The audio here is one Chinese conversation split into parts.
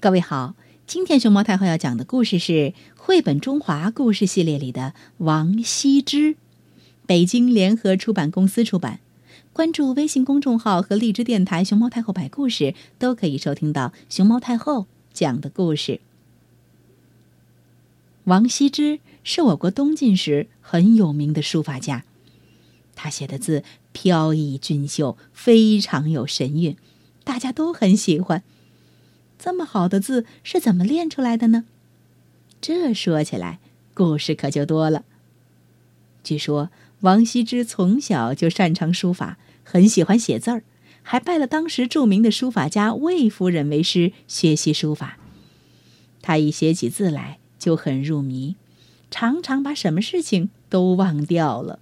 各位好，今天熊猫太后要讲的故事是《绘本中华故事系列》里的王羲之，北京联合出版公司出版。关注微信公众号和荔枝电台“熊猫太后”摆故事，都可以收听到熊猫太后讲的故事。王羲之是我国东晋时很有名的书法家，他写的字飘逸俊秀，非常有神韵，大家都很喜欢。这么好的字是怎么练出来的呢？这说起来，故事可就多了。据说。王羲之从小就擅长书法，很喜欢写字儿，还拜了当时著名的书法家魏夫人为师学习书法。他一写起字来就很入迷，常常把什么事情都忘掉了。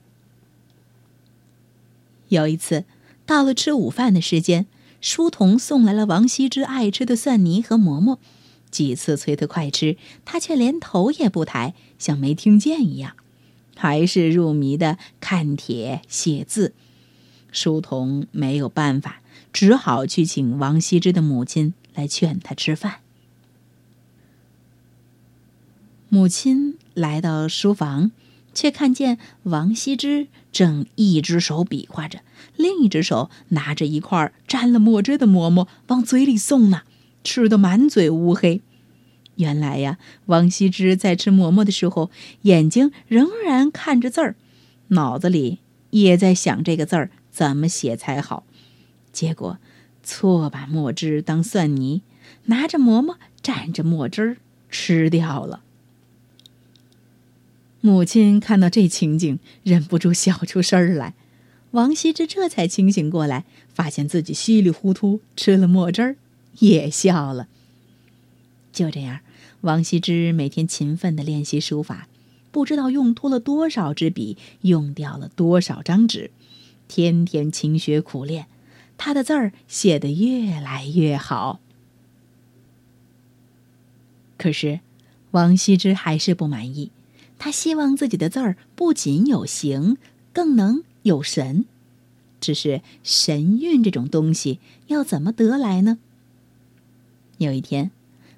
有一次，到了吃午饭的时间，书童送来了王羲之爱吃的蒜泥和馍馍，几次催他快吃，他却连头也不抬，像没听见一样。还是入迷的看帖写字，书童没有办法，只好去请王羲之的母亲来劝他吃饭。母亲来到书房，却看见王羲之正一只手比划着，另一只手拿着一块沾了墨汁的馍馍往嘴里送呢，吃得满嘴乌黑。原来呀，王羲之在吃馍馍的时候，眼睛仍然看着字儿，脑子里也在想这个字儿怎么写才好。结果，错把墨汁当蒜泥，拿着馍馍蘸着墨汁儿吃掉了。母亲看到这情景，忍不住笑出声来。王羲之这才清醒过来，发现自己稀里糊涂吃了墨汁儿，也笑了。就这样。王羲之每天勤奋的练习书法，不知道用脱了多少支笔，用掉了多少张纸，天天勤学苦练，他的字儿写得越来越好。可是，王羲之还是不满意，他希望自己的字儿不仅有形，更能有神。只是神韵这种东西要怎么得来呢？有一天。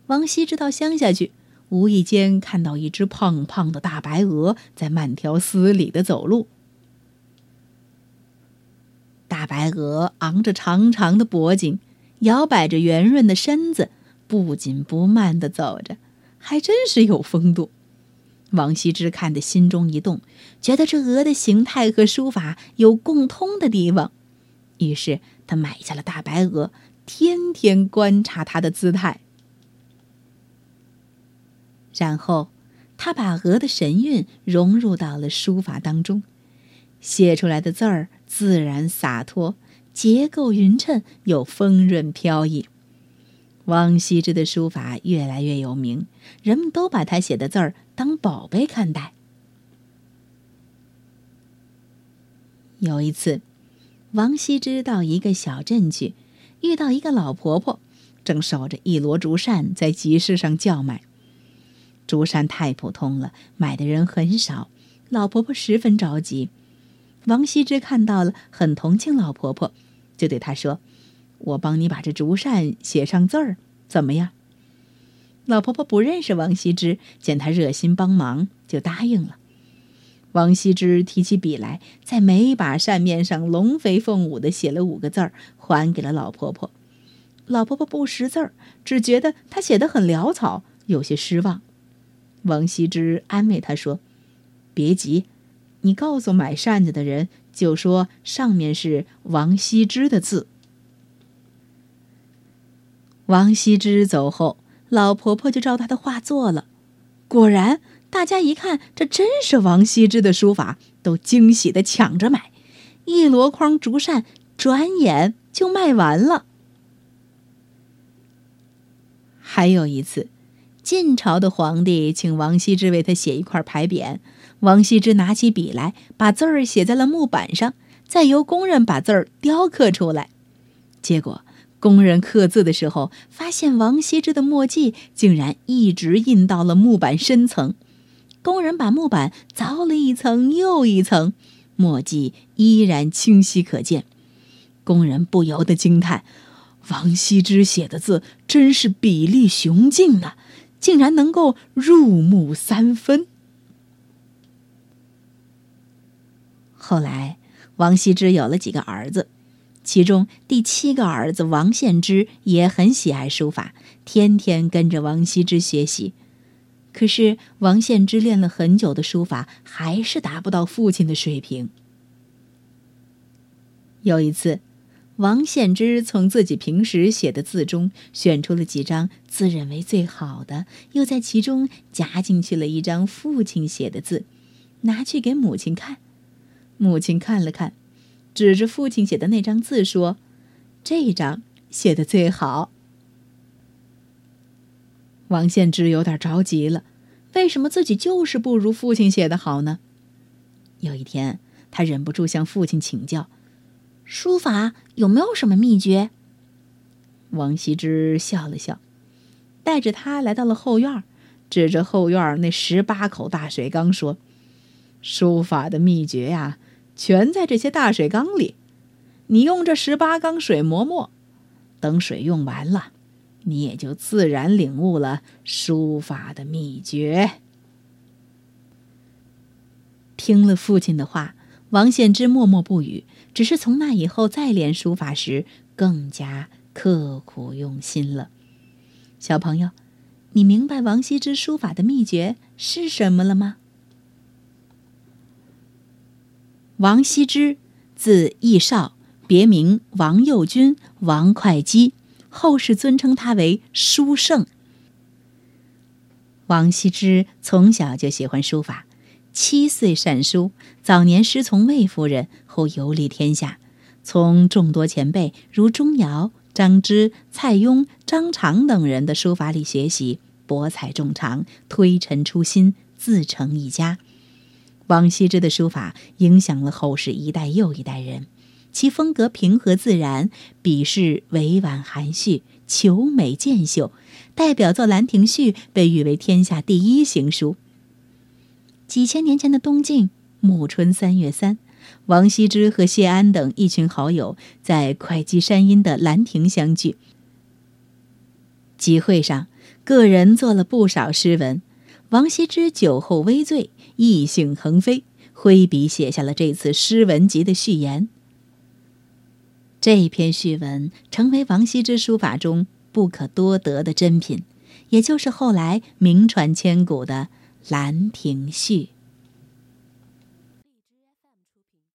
王羲之到乡下去，无意间看到一只胖胖的大白鹅在慢条斯理的走路。大白鹅昂着长长的脖颈，摇摆着圆润的身子，不紧不慢的走着，还真是有风度。王羲之看得心中一动，觉得这鹅的形态和书法有共通的地方，于是他买下了大白鹅，天天观察它的姿态。然后，他把鹅的神韵融入到了书法当中，写出来的字儿自然洒脱，结构匀称又丰润飘逸。王羲之的书法越来越有名，人们都把他写的字儿当宝贝看待。有一次，王羲之到一个小镇去，遇到一个老婆婆，正守着一箩竹扇在集市上叫卖。竹扇太普通了，买的人很少，老婆婆十分着急。王羲之看到了，很同情老婆婆，就对她说：“我帮你把这竹扇写上字儿，怎么样？”老婆婆不认识王羲之，见他热心帮忙，就答应了。王羲之提起笔来，在每把扇面上龙飞凤舞地写了五个字儿，还给了老婆婆。老婆婆不识字儿，只觉得他写的很潦草，有些失望。王羲之安慰她说：“别急，你告诉买扇子的人，就说上面是王羲之的字。”王羲之走后，老婆婆就照他的画做了。果然，大家一看，这真是王羲之的书法，都惊喜的抢着买，一箩筐竹扇转眼就卖完了。还有一次。晋朝的皇帝请王羲之为他写一块牌匾，王羲之拿起笔来，把字儿写在了木板上，再由工人把字儿雕刻出来。结果，工人刻字的时候，发现王羲之的墨迹竟然一直印到了木板深层。工人把木板凿了一层又一层，墨迹依然清晰可见。工人不由得惊叹：王羲之写的字真是比例雄劲啊，竟然能够入木三分。后来，王羲之有了几个儿子，其中第七个儿子王献之也很喜爱书法，天天跟着王羲之学习。可是，王献之练了很久的书法，还是达不到父亲的水平。有一次，王献之从自己平时写的字中选出了几张自认为最好的，又在其中夹进去了一张父亲写的字，拿去给母亲看。母亲看了看，指着父亲写的那张字说：“这张写的最好。”王献之有点着急了，为什么自己就是不如父亲写的好呢？有一天，他忍不住向父亲请教：“书法有没有什么秘诀？”王羲之笑了笑，带着他来到了后院，指着后院那十八口大水缸说：“书法的秘诀呀！”全在这些大水缸里，你用这十八缸水磨墨，等水用完了，你也就自然领悟了书法的秘诀。听了父亲的话，王献之默默不语，只是从那以后再练书法时更加刻苦用心了。小朋友，你明白王羲之书法的秘诀是什么了吗？王羲之，字逸少，别名王右军、王会稽，后世尊称他为书圣。王羲之从小就喜欢书法，七岁善书，早年师从魏夫人，后游历天下，从众多前辈如钟繇、张芝、蔡邕、张常等人的书法里学习，博采众长，推陈出新，自成一家。王羲之的书法影响了后世一代又一代人，其风格平和自然，笔势委婉含蓄，求美见秀。代表作《兰亭序》被誉为天下第一行书。几千年前的东晋暮春三月三，王羲之和谢安等一群好友在会稽山阴的兰亭相聚。集会上，个人做了不少诗文。王羲之酒后微醉，意兴横飞，挥笔写下了这次诗文集的序言。这篇序文成为王羲之书法中不可多得的珍品，也就是后来名传千古的《兰亭序》。